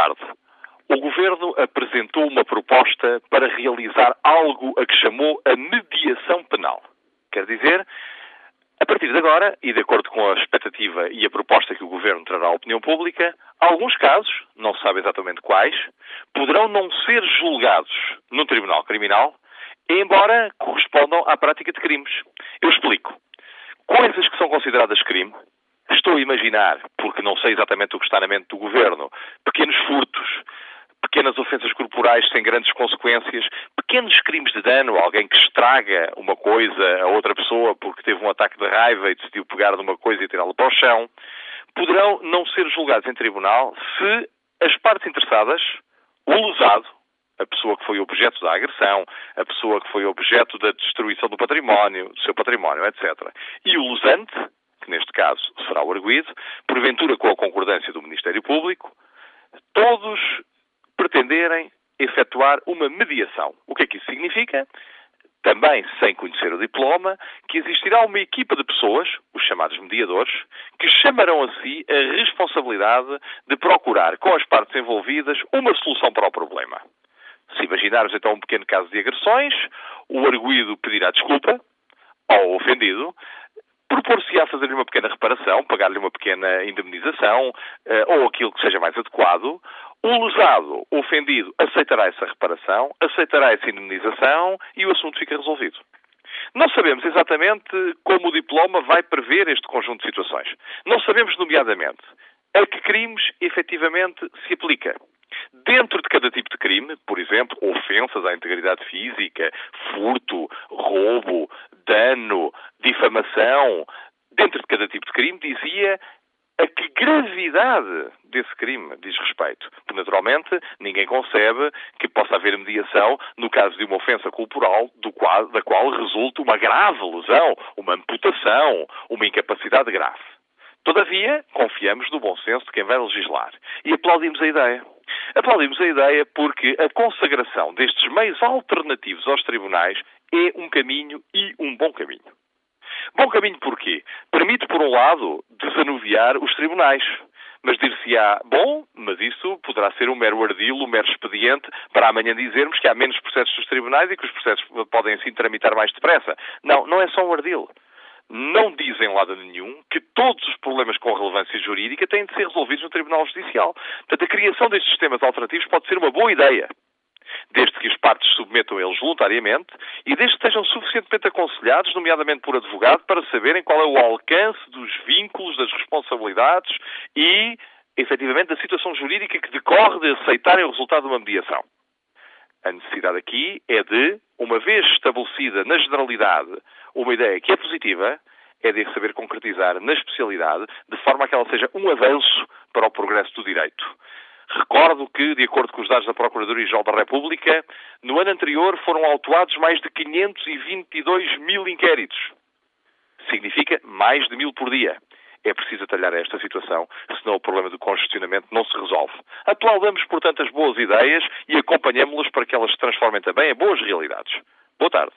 tarde. O Governo apresentou uma proposta para realizar algo a que chamou a mediação penal. Quer dizer, a partir de agora, e de acordo com a expectativa e a proposta que o Governo trará à opinião pública, alguns casos, não se sabe exatamente quais, poderão não ser julgados no Tribunal Criminal, embora correspondam à prática de crimes. Eu explico. Coisas que são consideradas crime, estou a imaginar, porque não sei exatamente o que está na mente do Governo, pequenos furtos, pequenas ofensas corporais sem grandes consequências, pequenos crimes de dano, alguém que estraga uma coisa a outra pessoa porque teve um ataque de raiva e decidiu pegar numa coisa e tirá-la para o chão, poderão não ser julgados em tribunal se as partes interessadas, o lesado, a pessoa que foi objeto da agressão, a pessoa que foi objeto da destruição do património, do seu património, etc. E o lesante, neste caso será o arguído, porventura com a concordância do Ministério Público, todos pretenderem efetuar uma mediação. O que é que isso significa? Também, sem conhecer o diploma, que existirá uma equipa de pessoas, os chamados mediadores, que chamarão a si a responsabilidade de procurar com as partes envolvidas uma solução para o problema. Se imaginarmos então um pequeno caso de agressões, o arguído pedirá desculpa ao ofendido, propor-se-á fazer-lhe uma pequena reparação, pagar-lhe uma pequena indemnização, eh, ou aquilo que seja mais adequado. O lesado, ofendido, aceitará essa reparação, aceitará essa indemnização e o assunto fica resolvido. Não sabemos exatamente como o diploma vai prever este conjunto de situações. Não sabemos, nomeadamente, a que crimes efetivamente se aplica. Dentro de cada tipo de crime, por exemplo, ofensas à integridade física, furto, roubo, dano, difamação, dentro de cada tipo de crime, dizia a que gravidade desse crime diz respeito. Porque, naturalmente, ninguém concebe que possa haver mediação no caso de uma ofensa corporal qual, da qual resulta uma grave lesão, uma amputação, uma incapacidade grave. Todavia, confiamos no bom senso de quem vai legislar e aplaudimos a ideia. Aplaudimos a ideia porque a consagração destes meios alternativos aos tribunais é um caminho e um bom caminho. Bom caminho porquê? Permite, por um lado, desanuviar os tribunais. Mas dir-se-á, bom, mas isso poderá ser um mero ardil, um mero expediente para amanhã dizermos que há menos processos dos tribunais e que os processos podem assim tramitar mais depressa. Não, não é só um ardil não dizem lado nenhum que todos os problemas com relevância jurídica têm de ser resolvidos no Tribunal Judicial. Portanto, a criação destes sistemas alternativos pode ser uma boa ideia, desde que as partes submetam eles voluntariamente e desde que estejam suficientemente aconselhados, nomeadamente por advogado, para saberem qual é o alcance dos vínculos, das responsabilidades e, efetivamente, da situação jurídica que decorre de aceitarem o resultado de uma mediação. A necessidade aqui é de, uma vez estabelecida na generalidade uma ideia que é positiva, é de saber concretizar na especialidade, de forma a que ela seja um avanço para o progresso do direito. Recordo que, de acordo com os dados da Procuradoria-Geral da República, no ano anterior foram autuados mais de 522 mil inquéritos. Significa mais de mil por dia é preciso atalhar esta situação, senão o problema do congestionamento não se resolve. Aplaudamos, portanto, as boas ideias e acompanhemos-las para que elas se transformem também em boas realidades. Boa tarde.